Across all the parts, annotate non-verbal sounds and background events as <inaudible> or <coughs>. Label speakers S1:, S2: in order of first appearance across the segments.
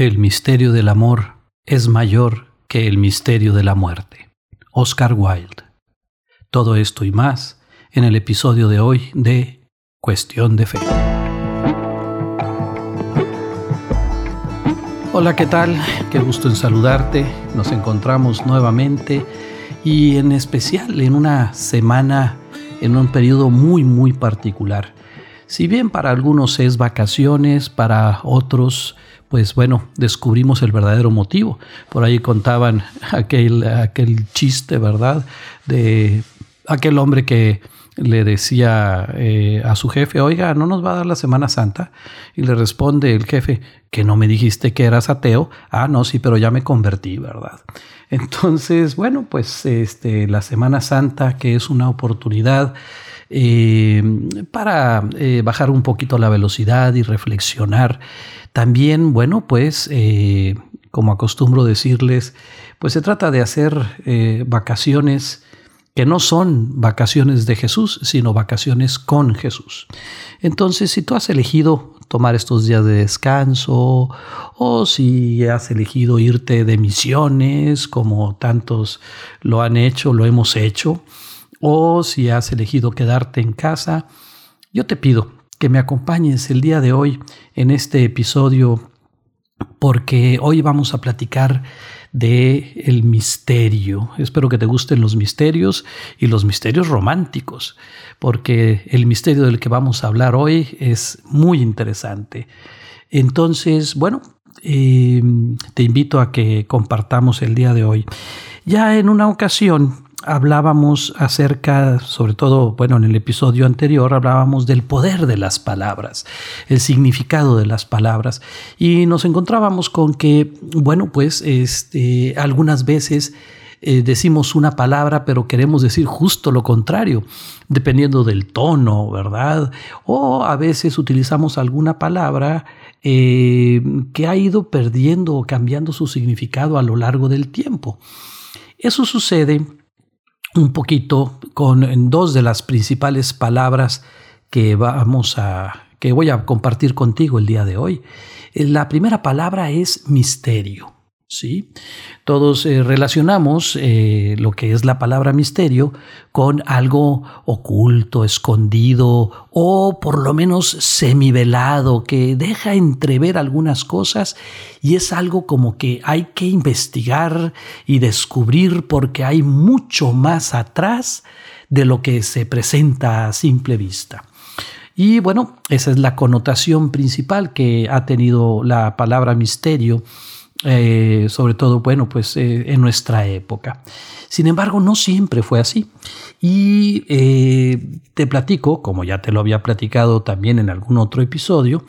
S1: El misterio del amor es mayor que el misterio de la muerte. Oscar Wilde. Todo esto y más en el episodio de hoy de Cuestión de Fe. Hola, ¿qué tal? Qué gusto en saludarte. Nos encontramos nuevamente y en especial en una semana, en un periodo muy, muy particular. Si bien para algunos es vacaciones, para otros pues bueno, descubrimos el verdadero motivo. Por ahí contaban <laughs> aquel, aquel chiste, ¿verdad? De aquel hombre que le decía eh, a su jefe, oiga, ¿no nos va a dar la Semana Santa? Y le responde el jefe, que no me dijiste que eras ateo. Ah, no, sí, pero ya me convertí, ¿verdad? Entonces, bueno, pues este, la Semana Santa, que es una oportunidad eh, para eh, bajar un poquito la velocidad y reflexionar también, bueno, pues, eh, como acostumbro decirles, pues se trata de hacer eh, vacaciones que no son vacaciones de Jesús, sino vacaciones con Jesús. Entonces, si tú has elegido tomar estos días de descanso o si has elegido irte de misiones, como tantos lo han hecho, lo hemos hecho, o si has elegido quedarte en casa, yo te pido que me acompañes el día de hoy en este episodio porque hoy vamos a platicar de el misterio. Espero que te gusten los misterios y los misterios románticos, porque el misterio del que vamos a hablar hoy es muy interesante. Entonces, bueno, eh, te invito a que compartamos el día de hoy. Ya en una ocasión hablábamos acerca, sobre todo, bueno, en el episodio anterior hablábamos del poder de las palabras, el significado de las palabras y nos encontrábamos con que, bueno, pues este, algunas veces eh, decimos una palabra pero queremos decir justo lo contrario, dependiendo del tono, ¿verdad? O a veces utilizamos alguna palabra eh, que ha ido perdiendo o cambiando su significado a lo largo del tiempo. Eso sucede un poquito con dos de las principales palabras que vamos a que voy a compartir contigo el día de hoy. La primera palabra es misterio. ¿Sí? Todos eh, relacionamos eh, lo que es la palabra misterio con algo oculto, escondido o por lo menos semivelado que deja entrever algunas cosas y es algo como que hay que investigar y descubrir porque hay mucho más atrás de lo que se presenta a simple vista. Y bueno, esa es la connotación principal que ha tenido la palabra misterio eh, sobre todo, bueno, pues eh, en nuestra época. Sin embargo, no siempre fue así. Y eh, te platico, como ya te lo había platicado también en algún otro episodio,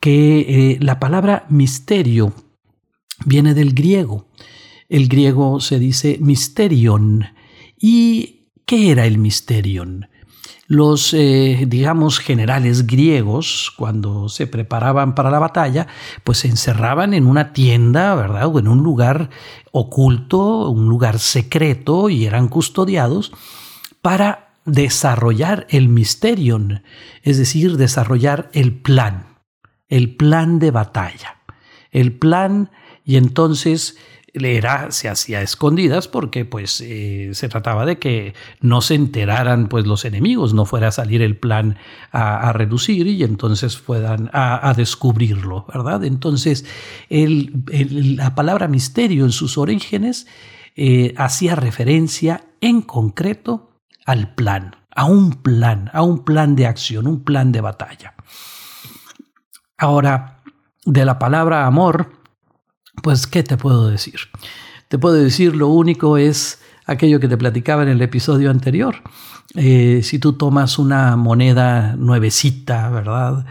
S1: que la palabra misterio viene del griego. El griego se dice misterion. ¿Y qué era el misterion? Los, eh, digamos, generales griegos, cuando se preparaban para la batalla, pues se encerraban en una tienda, ¿verdad? O en un lugar oculto, un lugar secreto, y eran custodiados para desarrollar el misterion, es decir, desarrollar el plan, el plan de batalla, el plan, y entonces era, se hacía escondidas porque pues eh, se trataba de que no se enteraran pues los enemigos, no fuera a salir el plan a, reducir y entonces fueran a, descubrirlo, ¿verdad? Entonces la palabra misterio en sus orígenes eh, hacía referencia en concreto al plan, a un plan, a un plan de acción, un plan de batalla. Ahora, de la palabra amor, pues, ¿qué te puedo decir? Te puedo decir, lo único es aquello que te platicaba en el episodio anterior. Eh, si tú tomas una moneda nuevecita, ¿verdad?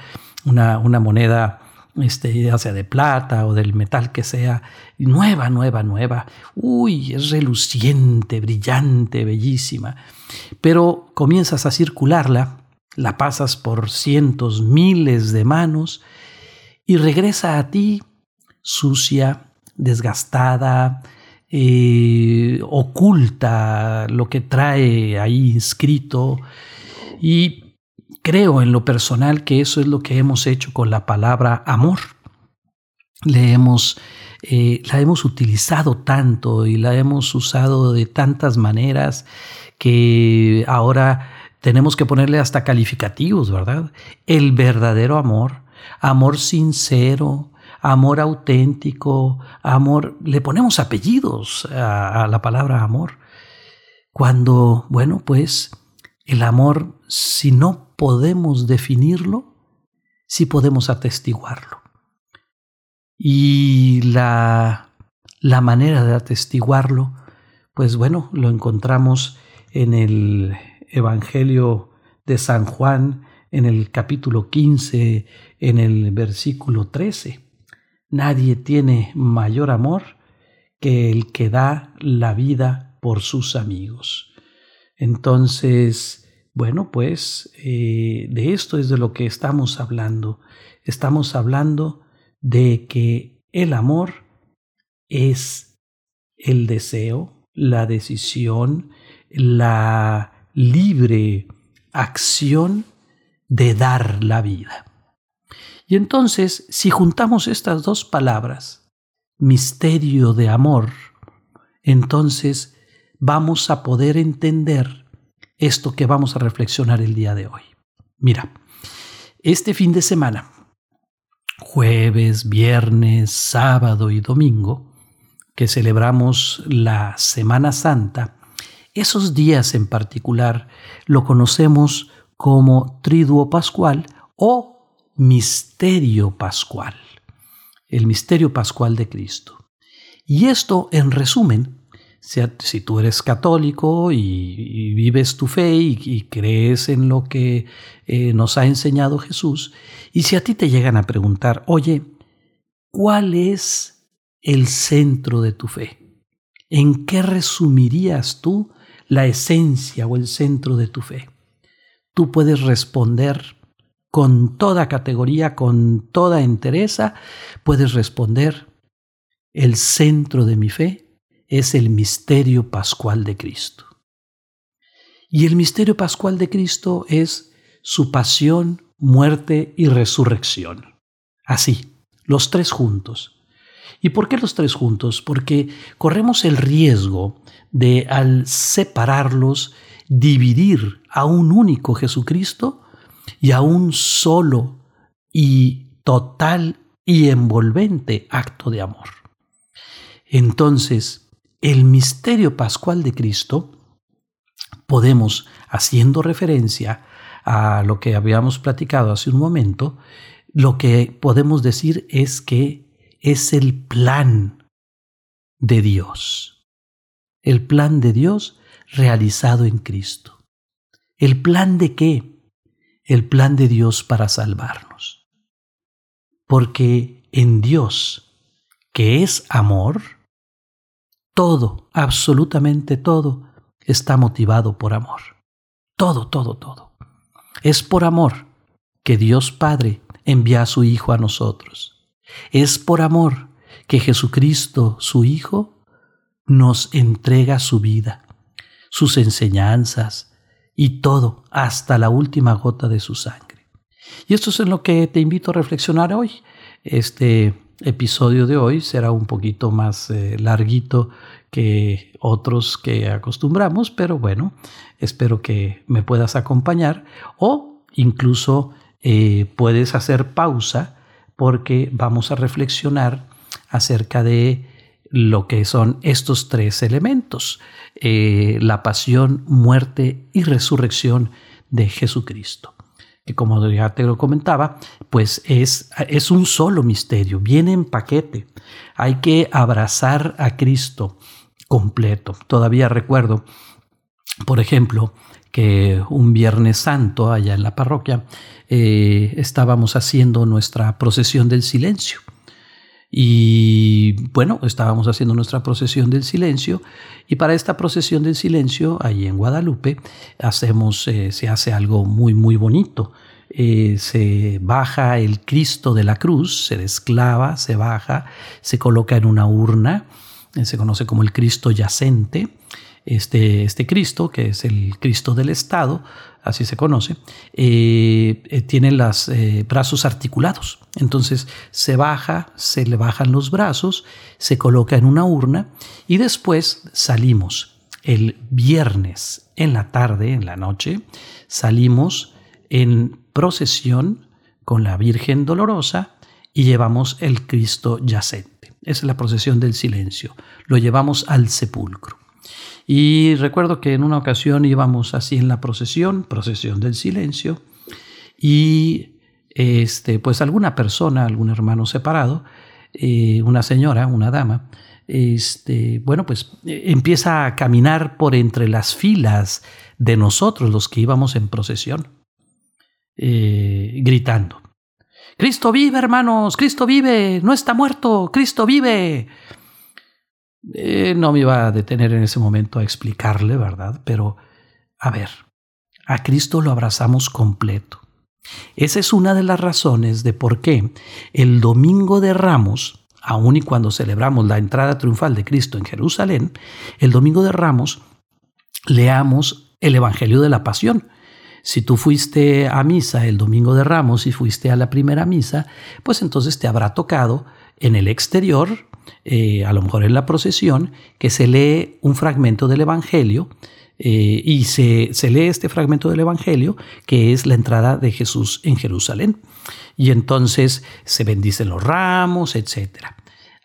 S1: Una, una moneda este, ya sea de plata o del metal que sea, nueva, nueva, nueva. Uy, es reluciente, brillante, bellísima. Pero comienzas a circularla, la pasas por cientos, miles de manos y regresa a ti sucia, desgastada, eh, oculta lo que trae ahí inscrito. Y creo en lo personal que eso es lo que hemos hecho con la palabra amor. le hemos, eh, la hemos utilizado tanto y la hemos usado de tantas maneras que ahora tenemos que ponerle hasta calificativos, ¿verdad? El verdadero amor, amor sincero, amor auténtico, amor, le ponemos apellidos a, la palabra amor. Cuando, bueno, pues el amor, si no podemos definirlo, sí podemos atestiguarlo. Y la, la manera de atestiguarlo, pues bueno, lo encontramos en el Evangelio de San Juan, en el capítulo 15, en el versículo 13. Nadie tiene mayor amor que el que da la vida por sus amigos. Entonces, bueno, pues eh, de esto es de lo que estamos hablando. Estamos hablando de que el amor es el deseo, la decisión, la libre acción de dar la vida. Y entonces, si juntamos estas dos palabras, misterio de amor, entonces vamos a poder entender esto que vamos a reflexionar el día de hoy. Mira, este fin de semana, jueves, viernes, sábado y domingo, que celebramos la Semana Santa, esos días en particular lo conocemos como Triduo Pascual o misterio pascual, el misterio pascual de Cristo. Y esto, en resumen, si tú eres católico y, vives tu fe y, crees en lo que eh, nos ha enseñado Jesús, y si a ti te llegan a preguntar, oye, ¿cuál es el centro de tu fe? ¿En qué resumirías tú la esencia o el centro de tu fe? Tú puedes responder con toda categoría, con toda entereza, puedes responder, el centro de mi fe es el misterio pascual de Cristo. Y el misterio pascual de Cristo es su pasión, muerte y resurrección. Así, los tres juntos. ¿Y por qué los tres juntos? Porque corremos el riesgo de, al separarlos, dividir a un único Jesucristo y a un solo y total y envolvente acto de amor. Entonces, el misterio pascual de Cristo, podemos, haciendo referencia a lo que habíamos platicado hace un momento, lo que podemos decir es que es el plan de Dios. El plan de Dios realizado en Cristo. ¿El plan de qué? El plan de Dios para salvarnos. Porque en Dios, que es amor, todo, absolutamente todo, está motivado por amor. Todo, todo, todo. Es por amor que Dios Padre envía a su Hijo a nosotros. Es por amor que Jesucristo, su Hijo, nos entrega su vida, sus enseñanzas, y todo hasta la última gota de su sangre. Y esto es en lo que te invito a reflexionar hoy. Este episodio de hoy será un poquito más eh, larguito que otros que acostumbramos, pero bueno, espero que me puedas acompañar o incluso eh, puedes hacer pausa porque vamos a reflexionar acerca de lo que son estos tres elementos, eh, la pasión, muerte y resurrección de Jesucristo. Que como ya te lo comentaba, pues es, es un solo misterio, viene en paquete. Hay que abrazar a Cristo completo. Todavía recuerdo, por ejemplo, que un Viernes Santo allá en la parroquia eh, estábamos haciendo nuestra procesión del silencio. Y bueno, estábamos haciendo nuestra procesión del silencio y para esta procesión del silencio, ahí en Guadalupe, hacemos, eh, se hace algo muy, muy bonito. Eh, se baja el Cristo de la cruz, se desclava, se baja, se coloca en una urna, eh, se conoce como el Cristo yacente, este, este Cristo, que es el Cristo del Estado, así se conoce, eh, eh, tiene los eh, brazos articulados. Entonces se baja, se le bajan los brazos, se coloca en una urna y después salimos. El viernes en la tarde, en la noche, salimos en procesión con la Virgen Dolorosa y llevamos el Cristo yacente. Esa es la procesión del silencio. Lo llevamos al sepulcro. Y recuerdo que en una ocasión íbamos así en la procesión, procesión del silencio, y este, pues alguna persona, algún hermano separado, eh, una señora, una dama, este, bueno, pues eh, empieza a caminar por entre las filas de nosotros, los que íbamos en procesión, eh, gritando. Cristo vive, hermanos, Cristo vive, no está muerto, Cristo vive. Eh, no me iba a detener en ese momento a explicarle, ¿verdad? Pero, a ver, a Cristo lo abrazamos completo. Esa es una de las razones de por qué el domingo de Ramos, aun y cuando celebramos la entrada triunfal de Cristo en Jerusalén, el domingo de Ramos leamos el Evangelio de la Pasión. Si tú fuiste a misa el domingo de Ramos y fuiste a la primera misa, pues entonces te habrá tocado en el exterior eh, a lo mejor en la procesión, que se lee un fragmento del Evangelio eh, y se, se, lee este fragmento del Evangelio, que es la entrada de Jesús en Jerusalén. Y entonces se bendicen los ramos, etc.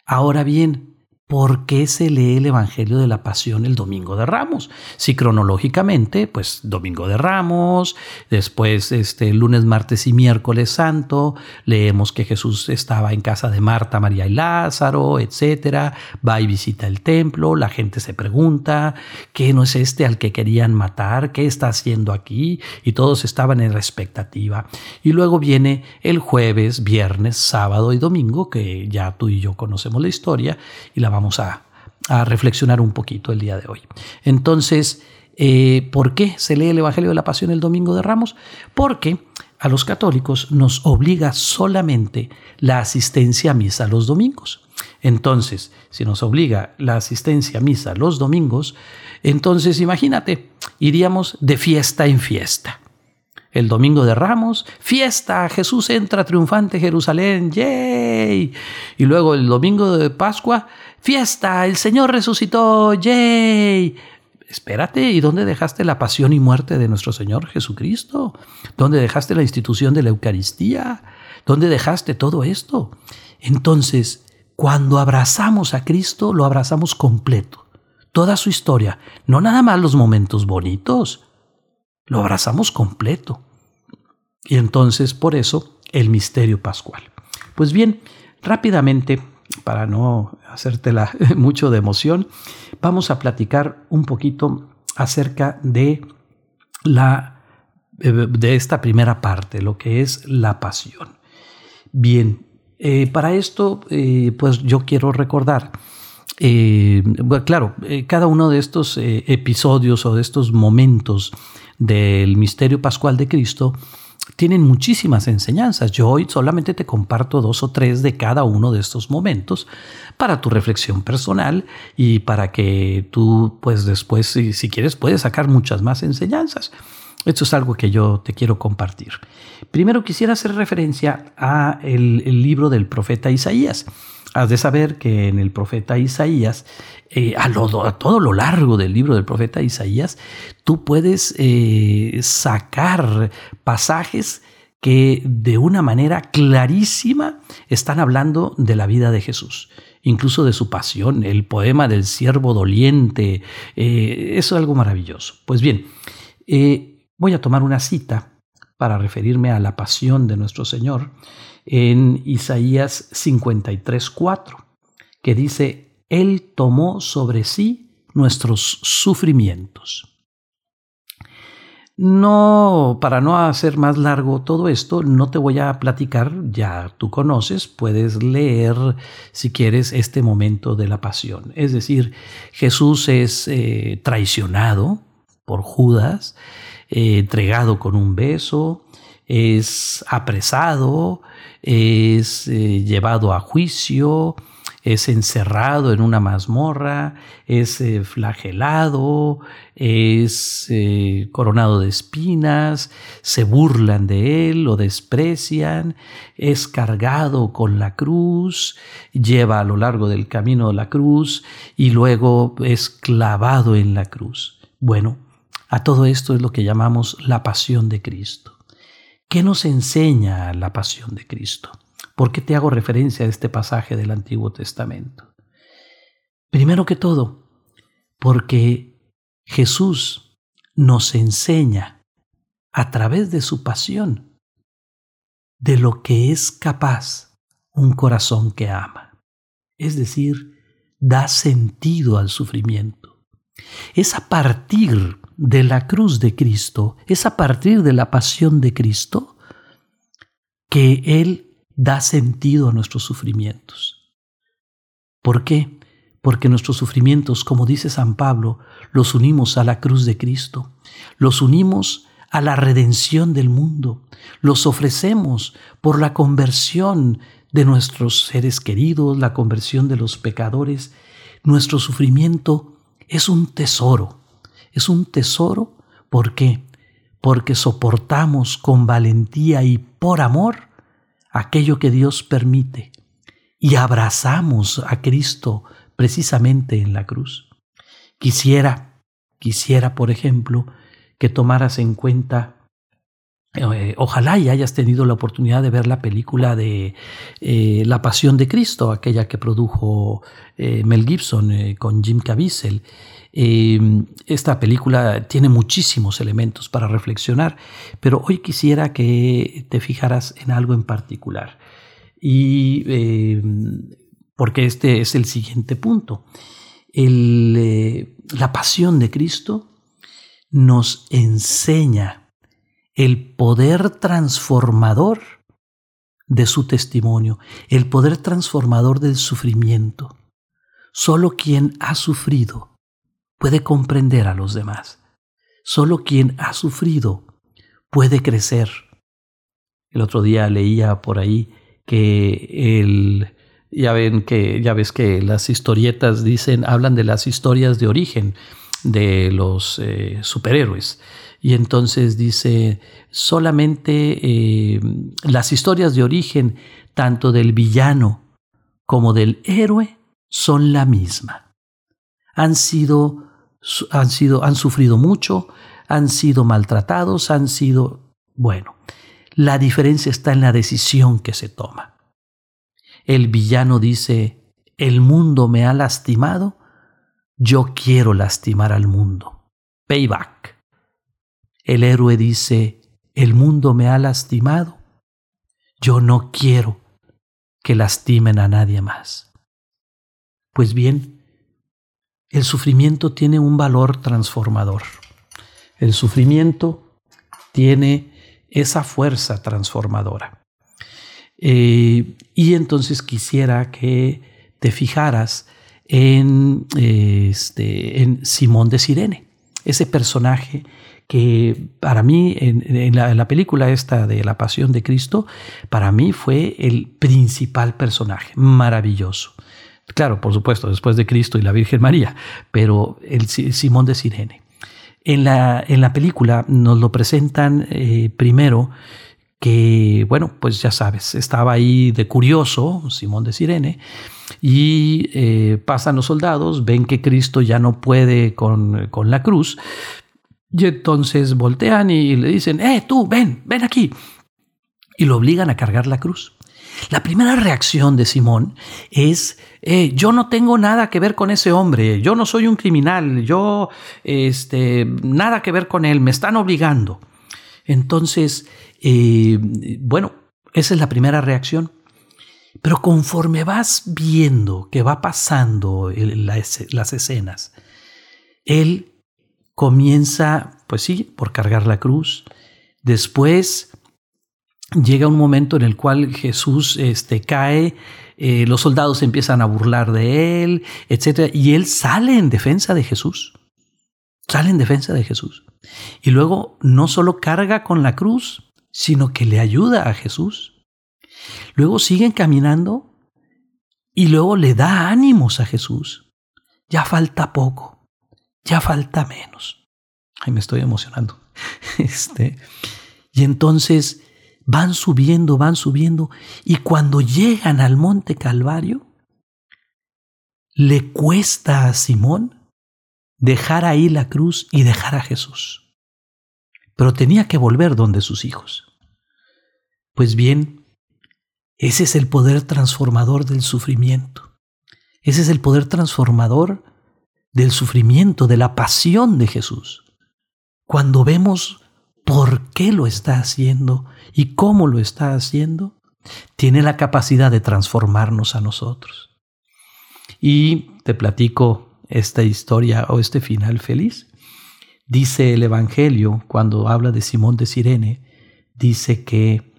S1: Ahora bien, ¿Por qué se lee el Evangelio de la Pasión el Domingo de Ramos? Si cronológicamente, pues Domingo de Ramos, después este lunes, martes y miércoles santo, leemos que Jesús estaba en casa de Marta, María y Lázaro, etcétera, va y visita el templo, la gente se pregunta, ¿qué no es este al que querían matar? ¿Qué está haciendo aquí? Y todos estaban en la expectativa. Y luego viene el jueves, viernes, sábado y domingo, que ya tú y yo conocemos la historia y la vamos a, reflexionar un poquito el día de hoy. Entonces, eh, ¿por qué se lee el Evangelio de la Pasión el Domingo de Ramos? Porque a los católicos nos obliga solamente la asistencia a misa los domingos. Entonces, si nos obliga la asistencia a misa los domingos, entonces imagínate, iríamos de fiesta en fiesta. El domingo de Ramos, fiesta, Jesús entra triunfante a Jerusalén, ¡yay! Y luego el domingo de Pascua, fiesta, el Señor resucitó, ¡yay! Espérate, ¿y dónde dejaste la pasión y muerte de nuestro Señor Jesucristo? ¿Dónde dejaste la institución de la Eucaristía? ¿Dónde dejaste todo esto? Entonces, cuando abrazamos a Cristo, lo abrazamos completo. Toda su historia, no nada más los momentos bonitos, lo abrazamos completo. Y entonces, por eso, el misterio pascual. Pues bien, rápidamente para no hacértela <laughs> mucho de emoción, vamos a platicar un poquito acerca de la eh, de esta primera parte, lo que es la pasión. Bien, eh, para esto, eh, pues yo quiero recordar, claro, cada uno de estos episodios o de estos momentos del misterio pascual de Cristo tienen muchísimas enseñanzas. Yo hoy solamente te comparto dos o tres de cada uno de estos momentos para tu reflexión personal y para que tú, pues después, si, quieres, puedes sacar muchas más enseñanzas. Esto es algo que yo te quiero compartir. Primero quisiera hacer referencia a el libro del profeta Isaías. Has de saber que en el profeta Isaías, eh, a, todo lo largo del libro del profeta Isaías, tú puedes eh, sacar pasajes que de una manera clarísima están hablando de la vida de Jesús, incluso de su pasión, el poema del siervo doliente, eh, eso es algo maravilloso. Pues bien, voy a tomar una cita para referirme a la pasión de nuestro Señor en Isaías 53:4, que dice, Él tomó sobre sí nuestros sufrimientos. No, para no hacer más largo todo esto, no te voy a platicar, ya tú conoces, puedes leer si quieres este momento de la pasión. Es decir, Jesús es eh, traicionado por Judas, eh, entregado con un beso, es apresado, es eh, llevado a juicio, es encerrado en una mazmorra, es eh, flagelado, es eh, coronado de espinas, se burlan de él, lo desprecian, es cargado con la cruz, lleva a lo largo del camino la cruz y luego es clavado en la cruz. Bueno, a todo esto es lo que llamamos la pasión de Cristo. ¿Qué nos enseña la pasión de Cristo? ¿Por qué te hago referencia a este pasaje del Antiguo Testamento? Primero que todo, porque Jesús nos enseña a través de su pasión de lo que es capaz un corazón que ama. Es decir, da sentido al sufrimiento. Es a partir de la cruz de Cristo, es a partir de la pasión de Cristo que Él da sentido a nuestros sufrimientos. ¿Por qué? Porque nuestros sufrimientos, como dice San Pablo, los unimos a la cruz de Cristo, los unimos a la redención del mundo, los ofrecemos por la conversión de nuestros seres queridos, la conversión de los pecadores. Nuestro sufrimiento es un tesoro es un tesoro. ¿Por qué? Porque soportamos con valentía y por amor aquello que Dios permite y abrazamos a Cristo precisamente en la cruz. Quisiera, quisiera, por ejemplo, que tomaras en cuenta eh, ojalá y hayas tenido la oportunidad de ver la película de eh, La Pasión de Cristo, aquella que produjo eh, Mel Gibson con Jim Caviezel. Esta película tiene muchísimos elementos para reflexionar, pero hoy quisiera que te fijaras en algo en particular. Y porque este es el siguiente punto. la pasión de Cristo nos enseña el poder transformador de su testimonio, el poder transformador del sufrimiento. Solo quien ha sufrido puede comprender a los demás. Solo quien ha sufrido puede crecer. El otro día leía por ahí que el ya ven que ya ves que las historietas dicen hablan de las historias de origen de los eh, superhéroes y entonces dice, solamente eh, las historias de origen, tanto del villano como del héroe, son la misma. Han sido, han sido, han sufrido mucho, han sido maltratados, han sido, bueno, la diferencia está en la decisión que se toma. El villano dice, el mundo me ha lastimado, yo quiero lastimar al mundo. Payback. El héroe dice, el mundo me ha lastimado, yo no quiero que lastimen a nadie más. Pues bien, el sufrimiento tiene un valor transformador. El sufrimiento tiene esa fuerza transformadora. Eh, y entonces quisiera que te fijaras en, este, en Simón de Sirene, ese personaje que para mí, en, la, película esta de La Pasión de Cristo, para mí fue el principal personaje, maravilloso. Claro, por supuesto, después de Cristo y la Virgen María, pero el Simón de Sirene. En la, en la película nos lo presentan eh, primero que, bueno, pues ya sabes, estaba ahí de curioso, Simón de Sirene, y eh, pasan los soldados, ven que Cristo ya no puede con, con la cruz, y entonces voltean y le dicen, eh, tú, ven, ven aquí. Y lo obligan a cargar la cruz. La primera reacción de Simón es, eh, yo no tengo nada que ver con ese hombre, yo no soy un criminal, yo, este, nada que ver con él, me están obligando. Entonces, eh, bueno, esa es la primera reacción. Pero conforme vas viendo que va pasando las escenas, él comienza, pues sí, por cargar la cruz. Después llega un momento en el cual Jesús este, cae, eh, los soldados empiezan a burlar de él, etc. Y él sale en defensa de Jesús. Sale en defensa de Jesús. Y luego no solo carga con la cruz, sino que le ayuda a Jesús. Luego siguen caminando y luego le da ánimos a Jesús. Ya falta poco, ya falta menos. Ay, me estoy emocionando. <laughs> Este, y entonces van subiendo, van subiendo, y cuando llegan al monte Calvario, le cuesta a Simón dejar ahí la cruz y dejar a Jesús. Pero tenía que volver donde sus hijos. Pues bien, ese es el poder transformador del sufrimiento. Ese es el poder transformador del sufrimiento, de la pasión de Jesús. Cuando vemos por qué lo está haciendo y cómo lo está haciendo, tiene la capacidad de transformarnos a nosotros. Y te platico esta historia o este final feliz. Dice el Evangelio, cuando habla de Simón de Sirene, dice que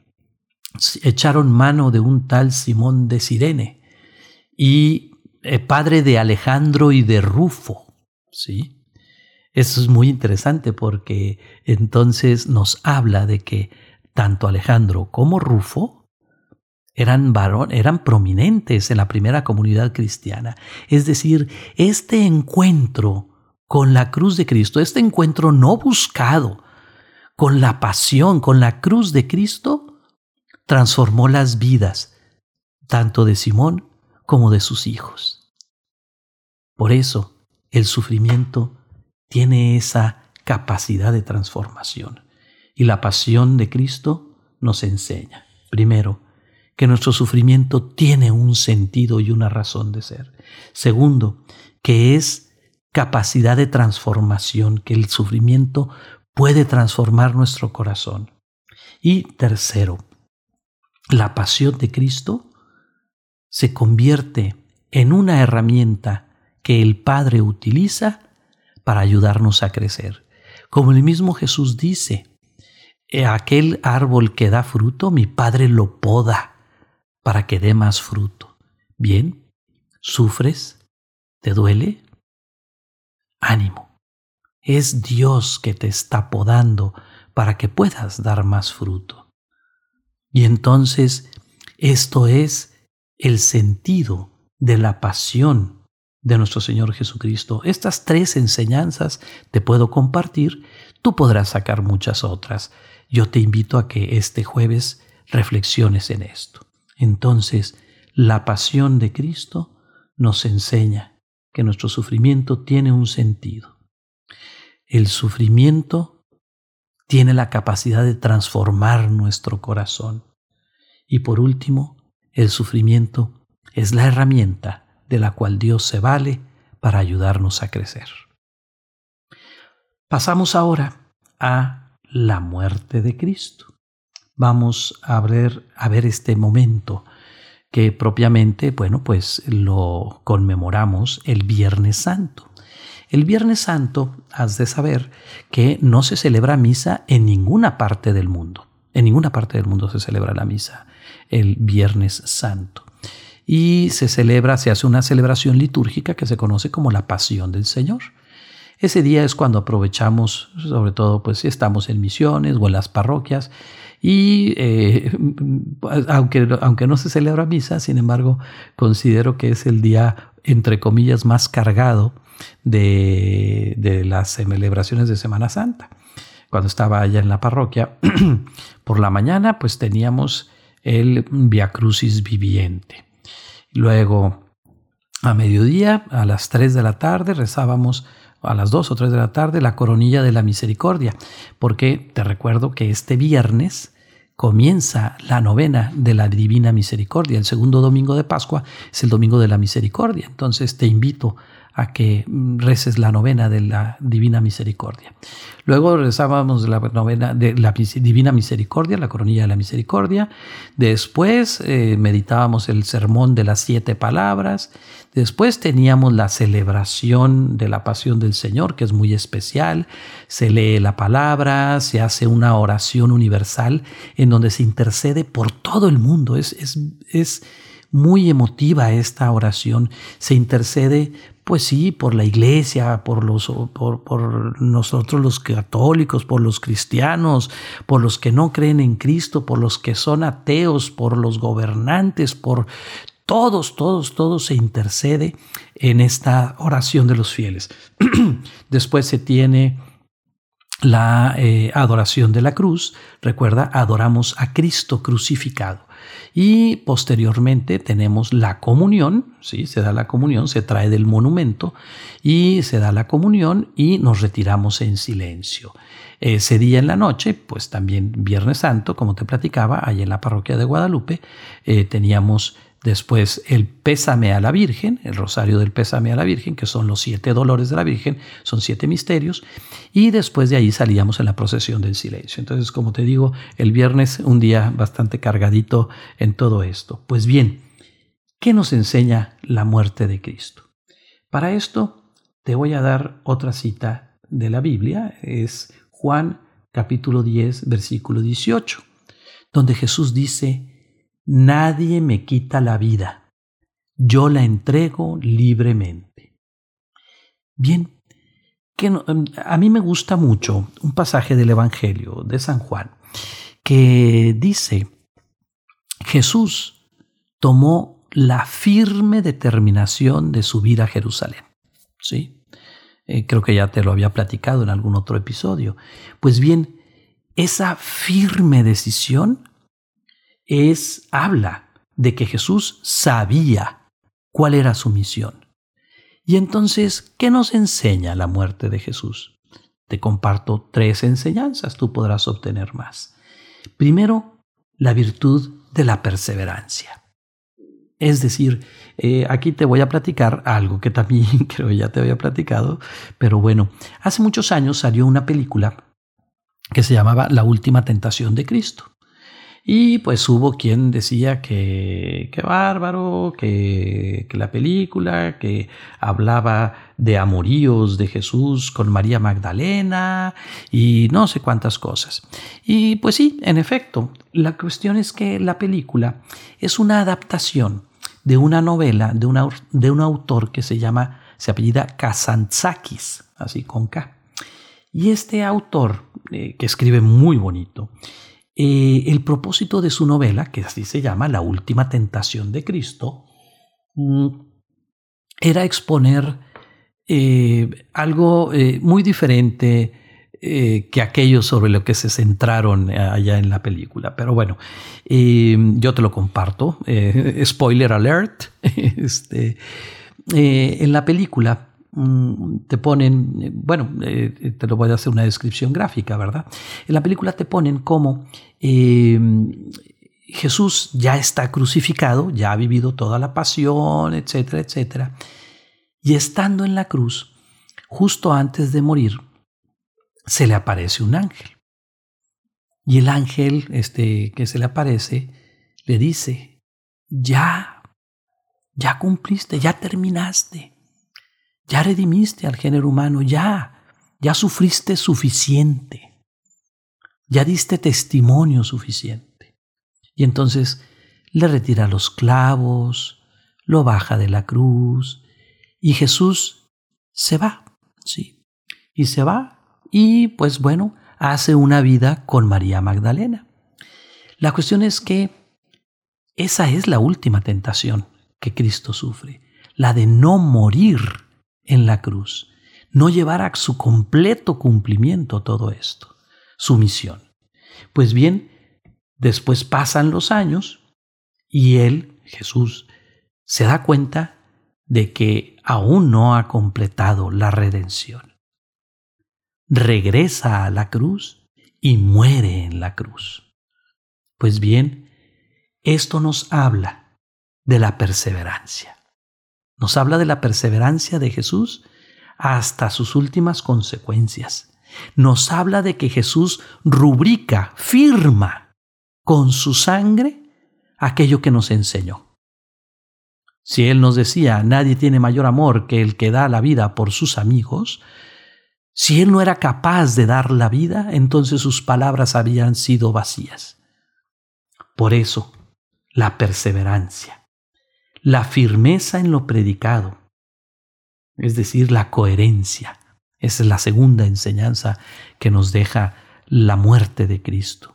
S1: echaron mano de un tal Simón de Sirene y eh, padre de Alejandro y de Rufo. ¿sí? Eso es muy interesante porque entonces nos habla de que tanto Alejandro como Rufo eran varón, eran prominentes en la primera comunidad cristiana. Es decir, este encuentro con la cruz de Cristo, este encuentro no buscado, con la pasión, con la cruz de Cristo, transformó las vidas tanto de Simón como de sus hijos. Por eso el sufrimiento tiene esa capacidad de transformación y la pasión de Cristo nos enseña, primero, que nuestro sufrimiento tiene un sentido y una razón de ser. Segundo, que es capacidad de transformación, que el sufrimiento puede transformar nuestro corazón. Y tercero, la pasión de Cristo se convierte en una herramienta que el Padre utiliza para ayudarnos a crecer. Como el mismo Jesús dice, aquel árbol que da fruto, mi Padre lo poda para que dé más fruto. Bien, ¿sufres? ¿Te duele? Ánimo. Es Dios que te está podando para que puedas dar más fruto. Y entonces esto es el sentido de la pasión de nuestro Señor Jesucristo. Estas tres enseñanzas te puedo compartir, tú podrás sacar muchas otras. Yo te invito a que este jueves reflexiones en esto. Entonces, la pasión de Cristo nos enseña que nuestro sufrimiento tiene un sentido. El sufrimiento tiene la capacidad de transformar nuestro corazón. Y por último, el sufrimiento es la herramienta de la cual Dios se vale para ayudarnos a crecer. Pasamos ahora a la muerte de Cristo. Vamos a ver, a ver este momento que propiamente, bueno, pues lo conmemoramos el Viernes Santo. El Viernes Santo, has de saber que no se celebra misa en ninguna parte del mundo. En ninguna parte del mundo se celebra la misa el Viernes Santo. Y se celebra, se hace una celebración litúrgica que se conoce como la Pasión del Señor. Ese día es cuando aprovechamos, sobre todo pues si estamos en misiones o en las parroquias, y eh, <laughs> aunque, aunque no se celebra misa, sin embargo, considero que es el día, entre comillas, más cargado de, las celebraciones de Semana Santa. Cuando estaba allá en la parroquia, <clears throat> por la mañana, pues teníamos el Via Crucis viviente. Luego, a mediodía, a las 3 de la tarde, rezábamos a las 2 o 3 de la tarde la coronilla de la misericordia, porque te recuerdo que este viernes comienza la novena de la Divina Misericordia. El segundo domingo de Pascua es el domingo de la misericordia. Entonces te invito a que reces la novena de la Divina Misericordia. Luego rezábamos la novena de la Divina Misericordia, la coronilla de la Misericordia. Después eh, meditábamos el sermón de las siete palabras. Después teníamos la celebración de la Pasión del Señor, que es muy especial. Se lee la palabra, se hace una oración universal en donde se intercede por todo el mundo. Es, es, es muy emotiva esta oración. Se intercede pues sí, por la iglesia, por, los, por, nosotros los católicos, por los cristianos, por los que no creen en Cristo, por los que son ateos, por los gobernantes, por Todos, todos, todos se intercede en esta oración de los fieles. <clears throat> Después se tiene la eh, adoración de la cruz. Recuerda, adoramos a Cristo crucificado. Y posteriormente tenemos la comunión, ¿sí? se da la comunión, se trae del monumento y se da la comunión y nos retiramos en silencio. Ese día en la noche, pues también Viernes Santo, como te platicaba, ahí en la parroquia de Guadalupe, eh, teníamos Después el pésame a la Virgen, el rosario del pésame a la Virgen, que son los siete dolores de la Virgen, son siete misterios. Y después de ahí salíamos en la procesión del silencio. Entonces, como te digo, el viernes un día bastante cargadito en todo esto. Pues bien, ¿qué nos enseña la muerte de Cristo? Para esto te voy a dar otra cita de la Biblia. Es Juan capítulo 10, versículo 18, donde Jesús dice, Nadie me quita la vida, yo la entrego libremente. Bien, que em, a mí me gusta mucho un pasaje del Evangelio de San Juan que dice, Jesús tomó la firme determinación de subir a Jerusalén. ¿Sí? Eh, creo que ya te lo había platicado en algún otro episodio. Pues bien, esa firme decisión es, habla de que Jesús sabía cuál era su misión. Y entonces, ¿qué nos enseña la muerte de Jesús? Te comparto tres enseñanzas, tú podrás obtener más. Primero, la virtud de la perseverancia. Es decir, eh, aquí te voy a platicar algo que también <laughs> creo ya te había platicado, pero bueno, hace muchos años salió una película que se llamaba La Última Tentación de Cristo. Y pues hubo quien decía que, qué bárbaro, que, que, la película, que hablaba de amoríos de Jesús con María Magdalena y no sé cuántas cosas. Y pues sí, en efecto, la cuestión es que la película es una adaptación de una novela de, de un autor que se llama, se apellida Kazantzakis, así con K. Y este autor, eh, que escribe muy bonito, eh, el propósito de su novela, que así se llama La Última Tentación de Cristo, mm, era exponer eh, algo eh, muy diferente que aquello sobre lo que se centraron allá en la película. Pero bueno, yo te lo comparto. <laughs> spoiler alert. <laughs> este, en la película te ponen, bueno, eh, te lo voy a hacer una descripción gráfica, ¿verdad? En la película te ponen como eh, Jesús ya está crucificado, ya ha vivido toda la pasión, etcétera, etcétera. Y estando en la cruz, justo antes de morir, se le aparece un ángel. Y el ángel este, que se le aparece le dice, ya, ya cumpliste, ya terminaste ya redimiste al género humano, ya, ya sufriste suficiente, ya diste testimonio suficiente. Y entonces le retira los clavos, lo baja de la cruz y Jesús se va, sí, y se va y pues bueno, hace una vida con María Magdalena. La cuestión es que esa es la última tentación que Cristo sufre, la de no morir en la cruz, no llevar a su completo cumplimiento todo esto, su misión. Pues bien, después pasan los años y él, Jesús, se da cuenta de que aún no ha completado la redención. Regresa a la cruz y muere en la cruz. Pues bien, esto nos habla de la perseverancia. Nos habla de la perseverancia de Jesús hasta sus últimas consecuencias. Nos habla de que Jesús rubrica, firma con su sangre aquello que nos enseñó. Si Él nos decía, nadie tiene mayor amor que el que da la vida por sus amigos, si Él no era capaz de dar la vida, entonces sus palabras habían sido vacías. Por eso, la perseverancia la firmeza en lo predicado, es decir, la coherencia. Esa es la segunda enseñanza que nos deja la muerte de Cristo.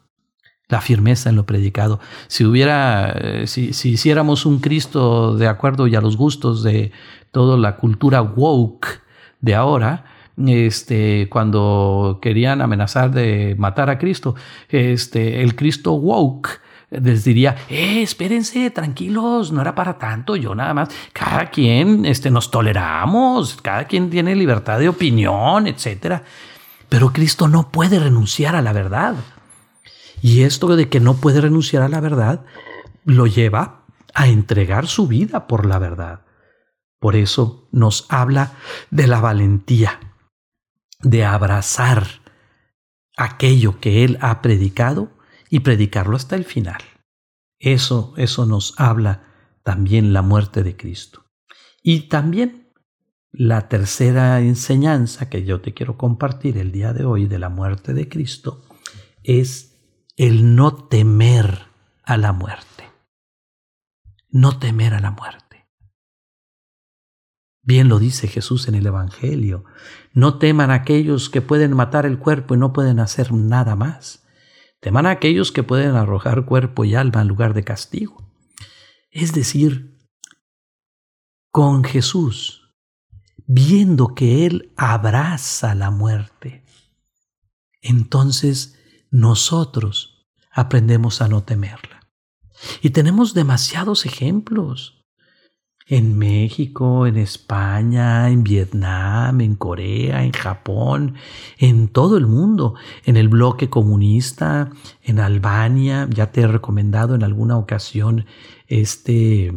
S1: la firmeza en lo predicado. Si hubiera, eh, si, si, hiciéramos un Cristo de acuerdo y a los gustos de toda la cultura woke de ahora, este, cuando querían amenazar de matar a Cristo, este, el Cristo woke les diría, eh, espérense, tranquilos, no era para tanto, yo nada más, cada quien este, nos toleramos, cada quien tiene libertad de opinión, etc. Pero Cristo no puede renunciar a la verdad. Y esto de que no puede renunciar a la verdad lo lleva a entregar su vida por la verdad. Por eso nos habla de la valentía, de abrazar aquello que Él ha predicado y predicarlo hasta el final. Eso, eso nos habla también la muerte de Cristo. Y también la tercera enseñanza que yo te quiero compartir el día de hoy de la muerte de Cristo es el no temer a la muerte. No temer a la muerte. Bien lo dice Jesús en el Evangelio. No teman aquellos que pueden matar el cuerpo y no pueden hacer nada más. Teman a aquellos que pueden arrojar cuerpo y alma en lugar de castigo. Es decir, con Jesús, viendo que Él abraza la muerte, entonces nosotros aprendemos a no temerla. Y tenemos demasiados ejemplos en México, en España, en Vietnam, en Corea, en Japón, en todo el mundo, en el bloque comunista, en Albania. Ya te he recomendado en alguna ocasión este,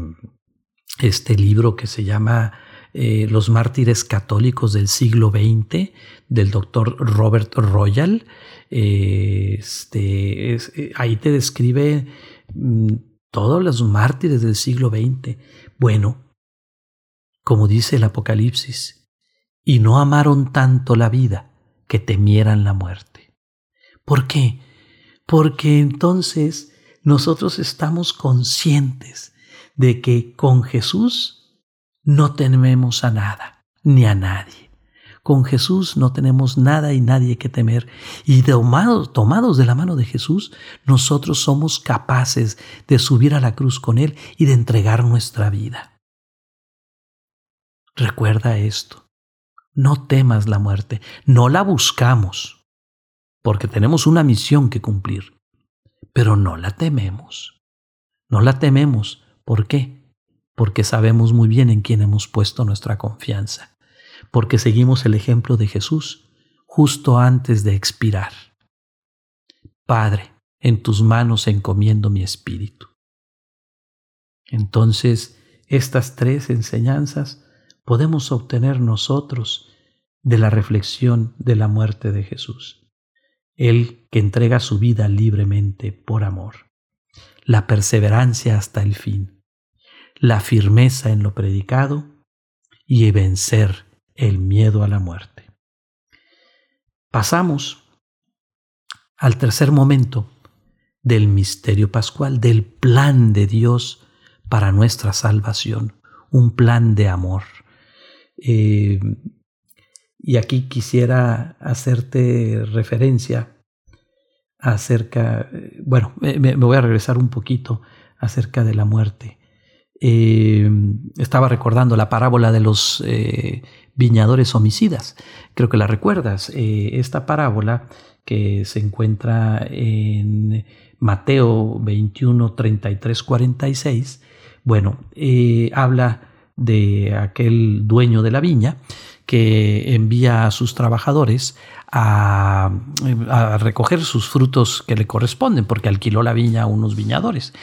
S1: este libro que se llama eh, Los mártires católicos del siglo XX, del doctor Robert Royal. este, eh, ahí te describe mm, todos los mártires del siglo XX. Bueno, como dice el Apocalipsis, y no amaron tanto la vida que temieran la muerte. ¿Por qué? Porque entonces nosotros estamos conscientes de que con Jesús no tememos a nada, ni a nadie. Con Jesús no tenemos nada y nadie que temer. Y tomados, tomados de la mano de Jesús, nosotros somos capaces de subir a la cruz con Él y de entregar nuestra vida. Recuerda esto. No temas la muerte. No la buscamos. Porque tenemos una misión que cumplir. Pero no la tememos. No la tememos. ¿Por qué? Porque sabemos muy bien en quién hemos puesto nuestra confianza porque seguimos el ejemplo de Jesús justo antes de expirar. Padre, en tus manos encomiendo mi espíritu. Entonces, estas tres enseñanzas podemos obtener nosotros de la reflexión de la muerte de Jesús. Él que entrega su vida libremente por amor, la perseverancia hasta el fin, la firmeza en lo predicado y vencer el miedo a la muerte. Pasamos al tercer momento del misterio pascual, del plan de Dios para nuestra salvación, un plan de amor. Eh, y aquí quisiera hacerte referencia acerca, bueno, me, voy a regresar un poquito acerca de la muerte. Eh, estaba recordando la parábola de los eh, viñadores homicidas. Creo que la recuerdas. Eh, esta parábola que se encuentra en Mateo 21, 33, 46, bueno, eh, habla de aquel dueño de la viña que envía a sus trabajadores a, a, recoger sus frutos que le corresponden, porque alquiló la viña a unos viñadores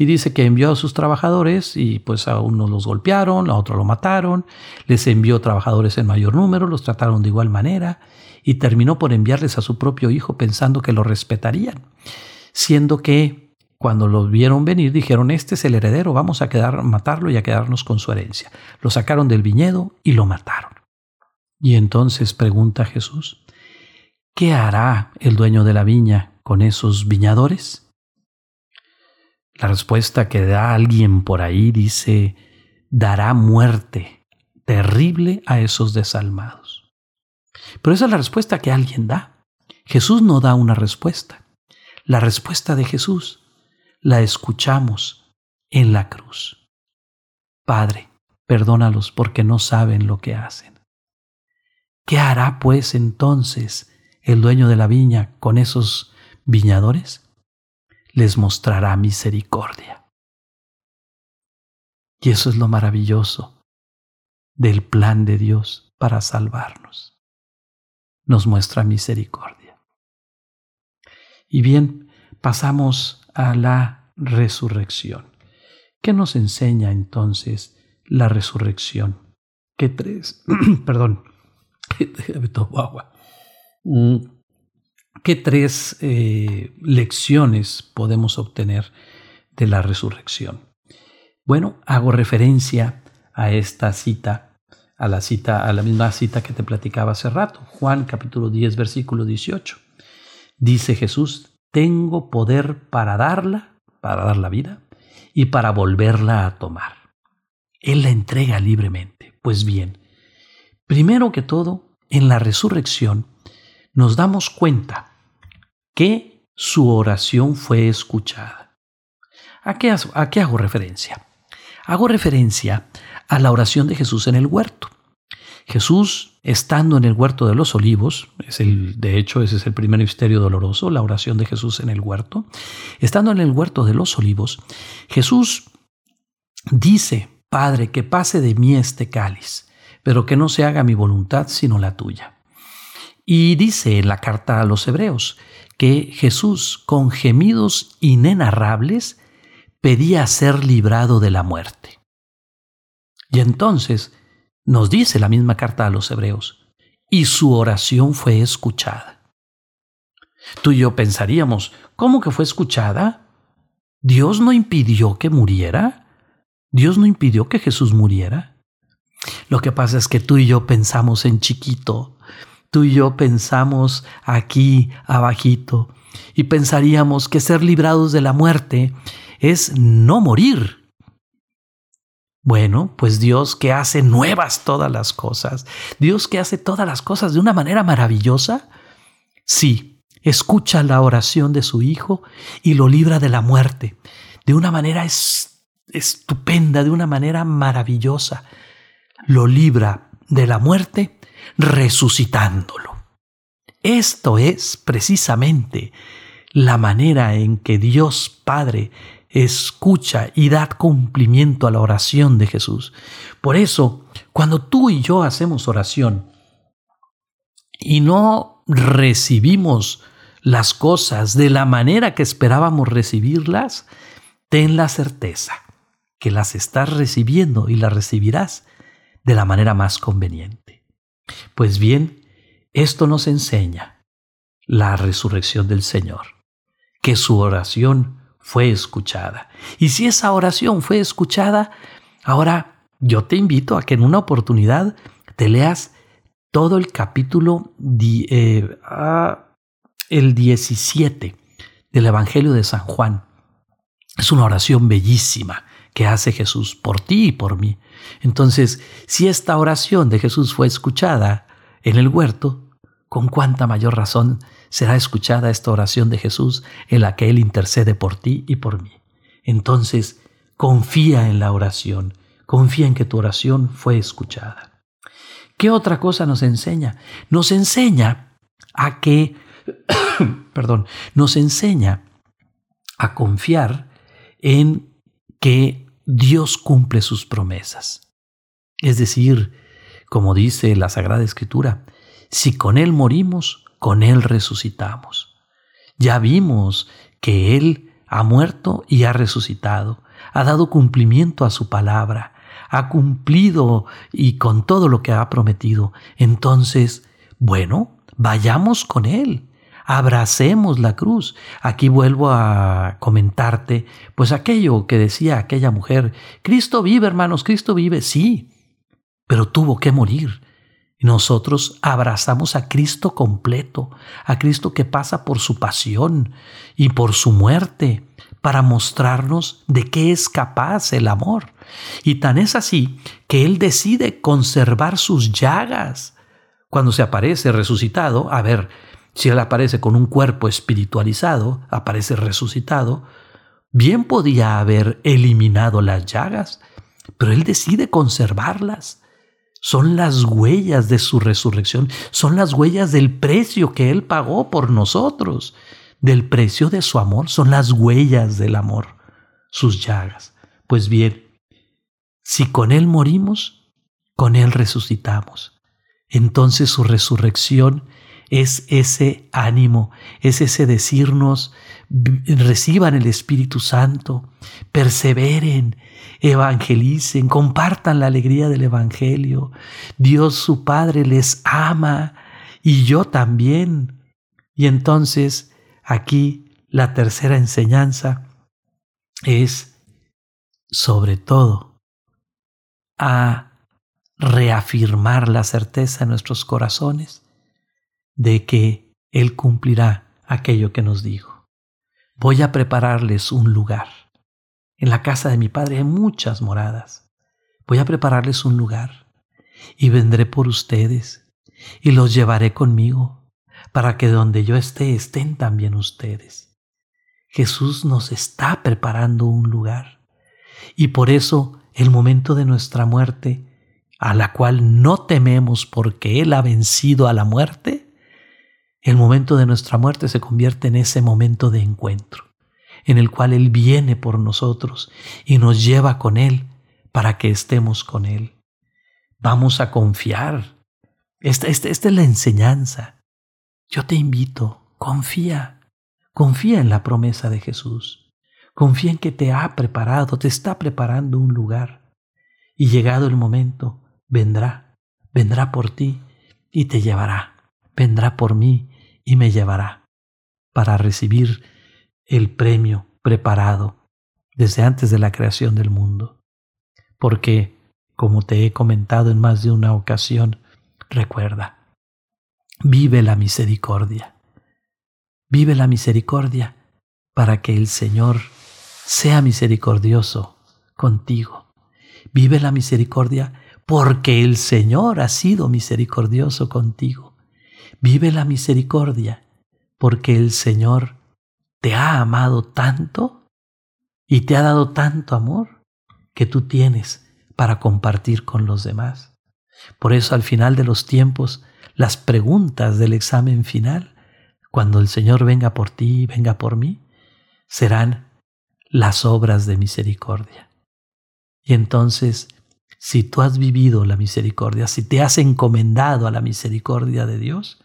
S1: y dice que envió a sus trabajadores y pues a unos los golpearon, a otros lo mataron, les envió trabajadores en mayor número, los trataron de igual manera y terminó por enviarles a su propio hijo pensando que lo respetarían, siendo que cuando lo vieron venir dijeron, este es el heredero, vamos a quedar, matarlo y a quedarnos con su herencia. Lo sacaron del viñedo y lo mataron. Y entonces pregunta Jesús, ¿qué hará el dueño de la viña con esos viñadores? La respuesta que da alguien por ahí dice, dará muerte terrible a esos desalmados. Pero esa es la respuesta que alguien da. Jesús no da una respuesta. La respuesta de Jesús la escuchamos en la cruz. Padre, perdónalos porque no saben lo que hacen. ¿Qué hará pues entonces el dueño de la viña con esos viñadores? Les mostrará misericordia. Y eso es lo maravilloso del plan de Dios para salvarnos. Nos muestra misericordia. Y bien, pasamos a la resurrección. ¿Qué nos enseña entonces la resurrección? ¿Qué tres? <clears throat> Perdón, <clears throat> agua. Mm, ¿Qué tres eh, lecciones podemos obtener de la resurrección? Bueno, hago referencia a esta cita, a la cita, a la misma cita que te platicaba hace rato, Juan capítulo 10, versículo 18. Dice Jesús, tengo poder para darla, para dar la vida, y para volverla a tomar. Él la entrega libremente. Pues bien, primero que todo, en la resurrección nos damos cuenta que su oración fue escuchada. ¿A qué, ¿A qué, hago referencia? Hago referencia a la oración de Jesús en el huerto. Jesús, estando en el huerto de los olivos, es el, de hecho ese es el primer misterio doloroso, la oración de Jesús en el huerto, estando en el huerto de los olivos, Jesús dice, Padre, que pase de mí este cáliz, pero que no se haga mi voluntad sino la tuya. Y dice en la carta a los hebreos que Jesús, con gemidos inenarrables, pedía ser librado de la muerte. Y entonces nos dice la misma carta a los hebreos, y su oración fue escuchada. Tú y yo pensaríamos, ¿cómo que fue escuchada? ¿Dios no impidió que muriera? ¿Dios no impidió que Jesús muriera? Lo que pasa es que tú y yo pensamos en chiquito, tú y yo pensamos aquí abajito y pensaríamos que ser librados de la muerte es no morir. Bueno, pues Dios que hace nuevas todas las cosas, Dios que hace todas las cosas de una manera maravillosa, sí, escucha la oración de su Hijo y lo libra de la muerte, de una manera estupenda, de una manera maravillosa, lo libra de la muerte resucitándolo. Esto es precisamente la manera en que Dios Padre escucha y da cumplimiento a la oración de Jesús. Por eso, cuando tú y yo hacemos oración y no recibimos las cosas de la manera que esperábamos recibirlas, ten la certeza que las estás recibiendo y las recibirás de la manera más conveniente. Pues bien, esto nos enseña la resurrección del Señor, que su oración fue escuchada. Y si esa oración fue escuchada, ahora yo te invito a que en una oportunidad te leas todo el capítulo eh, ah, el 17 del Evangelio de San Juan. Es una oración bellísima que hace Jesús por ti y por mí. Entonces, si esta oración de Jesús fue escuchada en el huerto, con cuánta mayor razón será escuchada esta oración de Jesús en la que Él intercede por ti y por mí. Entonces, confía en la oración, confía en que tu oración fue escuchada. ¿Qué otra cosa nos enseña? Nos enseña a que, <coughs> perdón, nos enseña a confiar en que Dios cumple sus promesas. Es decir, como dice la Sagrada Escritura, si con Él morimos, con Él resucitamos. Ya vimos que Él ha muerto y ha resucitado, ha dado cumplimiento a su palabra, ha cumplido y con todo lo que ha prometido. Entonces, bueno, vayamos con Él, abracemos la cruz. Aquí vuelvo a comentarte, pues aquello que decía aquella mujer, Cristo vive, hermanos, Cristo vive, sí, pero tuvo que morir. Nosotros abrazamos a Cristo completo, a Cristo que pasa por su pasión y por su muerte, para mostrarnos de qué es capaz el amor. Y tan es así que Él decide conservar sus llagas. Cuando se aparece resucitado, a ver, si Él aparece con un cuerpo espiritualizado, aparece resucitado, bien podía haber eliminado las llagas, pero Él decide conservarlas. Son las huellas de su resurrección, son las huellas del precio que Él pagó por nosotros, del precio de su amor, son las huellas del amor, sus llagas. Pues bien, si con Él morimos, con Él resucitamos. Entonces su resurrección es ese ánimo, es ese decirnos, reciban el Espíritu Santo, perseveren, evangelicen, compartan la alegría del Evangelio. Dios su Padre les ama y yo también. Y entonces aquí la tercera enseñanza es sobre todo a reafirmar la certeza en nuestros corazones de que Él cumplirá aquello que nos dijo. Voy a prepararles un lugar. En la casa de mi Padre hay muchas moradas. Voy a prepararles un lugar y vendré por ustedes y los llevaré conmigo para que donde yo esté estén también ustedes. Jesús nos está preparando un lugar y por eso el momento de nuestra muerte, a la cual no tememos porque Él ha vencido a la muerte, el momento de nuestra muerte se convierte en ese momento de encuentro, en el cual Él viene por nosotros y nos lleva con Él para que estemos con Él. Vamos a confiar. Esta, esta, esta es la enseñanza. Yo te invito, confía, confía en la promesa de Jesús. Confía en que te ha preparado, te está preparando un lugar. Y llegado el momento, vendrá, vendrá por ti y te llevará. Vendrá por mí y me llevará para recibir el premio preparado desde antes de la creación del mundo. Porque, como te he comentado en más de una ocasión, recuerda, vive la misericordia. Vive la misericordia para que el Señor sea misericordioso contigo. Vive la misericordia porque el Señor ha sido misericordioso contigo. Vive la misericordia, porque el Señor te ha amado tanto y te ha dado tanto amor que tú tienes para compartir con los demás. Por eso al final de los tiempos, las preguntas del examen final, cuando el Señor venga por ti venga por mí, serán las obras de misericordia. Y entonces, si tú has vivido la misericordia, si te has encomendado a la misericordia de Dios,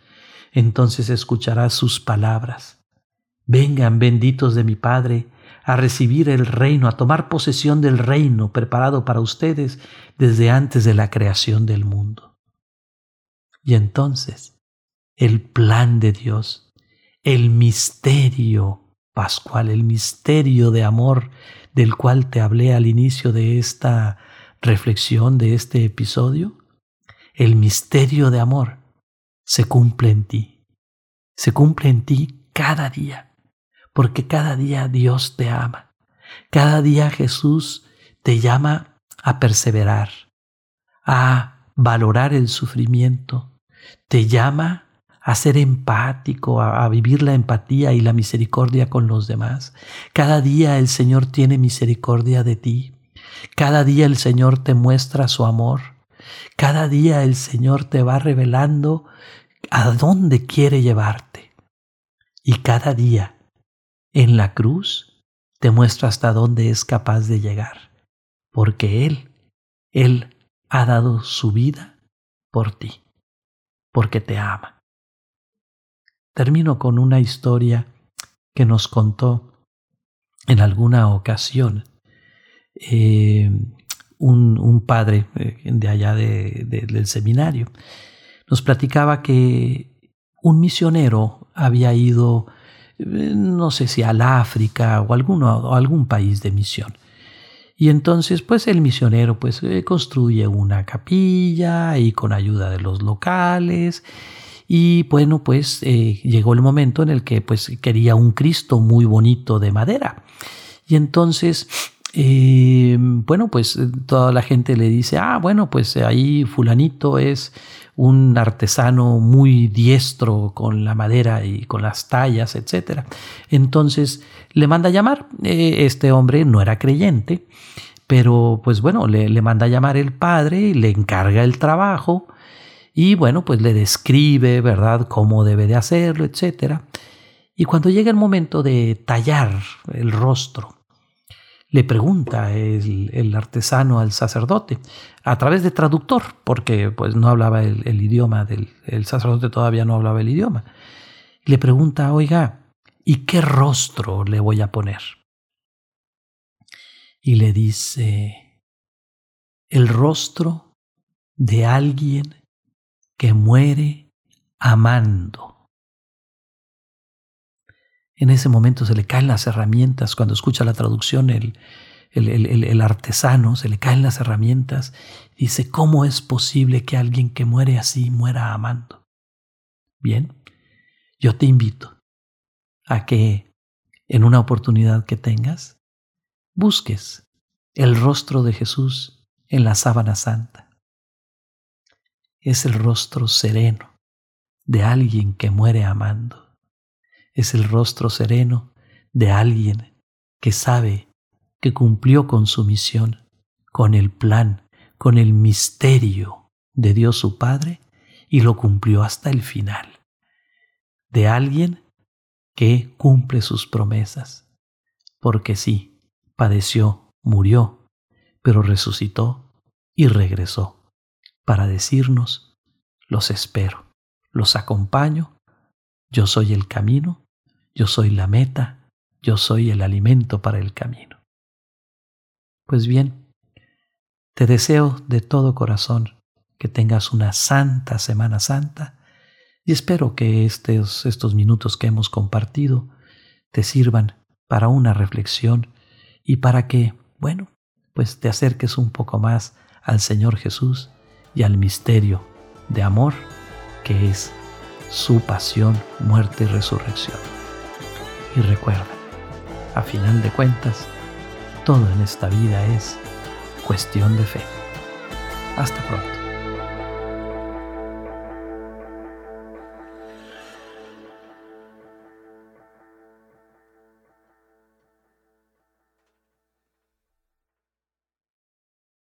S1: entonces escucharás sus palabras. Vengan, benditos de mi Padre, a recibir el reino, a tomar posesión del reino preparado para ustedes desde antes de la creación del mundo. Y entonces, el plan de Dios, el misterio pascual, el misterio de amor del cual te hablé al inicio de esta reflexión, de este episodio, el misterio de amor se cumple en ti. Se cumple en ti cada día, porque cada día Dios te ama. Cada día Jesús te llama a perseverar, a valorar el sufrimiento. Te llama a ser empático, a, vivir la empatía y la misericordia con los demás. Cada día el Señor tiene misericordia de ti. Cada día el Señor te muestra su amor. Cada día el Señor te va revelando a dónde quiere llevarte. Y cada día en la cruz te muestra hasta dónde es capaz de llegar, porque Él, Él ha dado su vida por ti, porque te ama. Termino con una historia que nos contó en alguna ocasión eh, un, padre eh, de allá del seminario nos platicaba que un misionero había ido, eh, no sé si al África o, algún país de misión. Y entonces, pues el misionero pues eh, construye una capilla y con ayuda de los locales. Y bueno, pues llegó el momento en el que pues quería un Cristo muy bonito de madera. Y entonces eh, bueno, pues toda la gente le dice, ah, bueno, pues ahí fulanito es un artesano muy diestro con la madera y con las tallas, etc. Entonces le manda a llamar. Eh, este hombre no era creyente, pero pues bueno, le, le manda a llamar el padre, le encarga el trabajo y bueno, pues le describe, ¿verdad?, cómo debe de hacerlo, etc. Y cuando llega el momento de tallar el rostro, le pregunta el, artesano al sacerdote a través de traductor, porque pues no hablaba el, idioma del el sacerdote todavía no hablaba el idioma. Le pregunta, oiga, ¿y qué rostro le voy a poner? Y le dice, el rostro de alguien que muere amando. En ese momento se le caen las herramientas, cuando escucha la traducción el, el, artesano, se le caen las herramientas, dice, ¿cómo es posible que alguien que muere así muera amando? Bien, yo te invito a que en una oportunidad que tengas, busques el rostro de Jesús en la sábana santa. Es el rostro sereno de alguien que muere amando es el rostro sereno de alguien que sabe que cumplió con su misión, con el plan, con el misterio de Dios su Padre y lo cumplió hasta el final. De alguien que cumple sus promesas, porque sí, padeció, murió, pero resucitó y regresó para decirnos, los espero, los acompaño, yo soy el camino yo soy la meta, yo soy el alimento para el camino. Pues bien, te deseo de todo corazón que tengas una santa Semana Santa y espero que estos, estos minutos que hemos compartido te sirvan para una reflexión y para que, bueno, pues te acerques un poco más al Señor Jesús y al misterio de amor que es su pasión, muerte y resurrección. Y recuerda, a final de cuentas, todo en esta vida es cuestión de fe. Hasta pronto.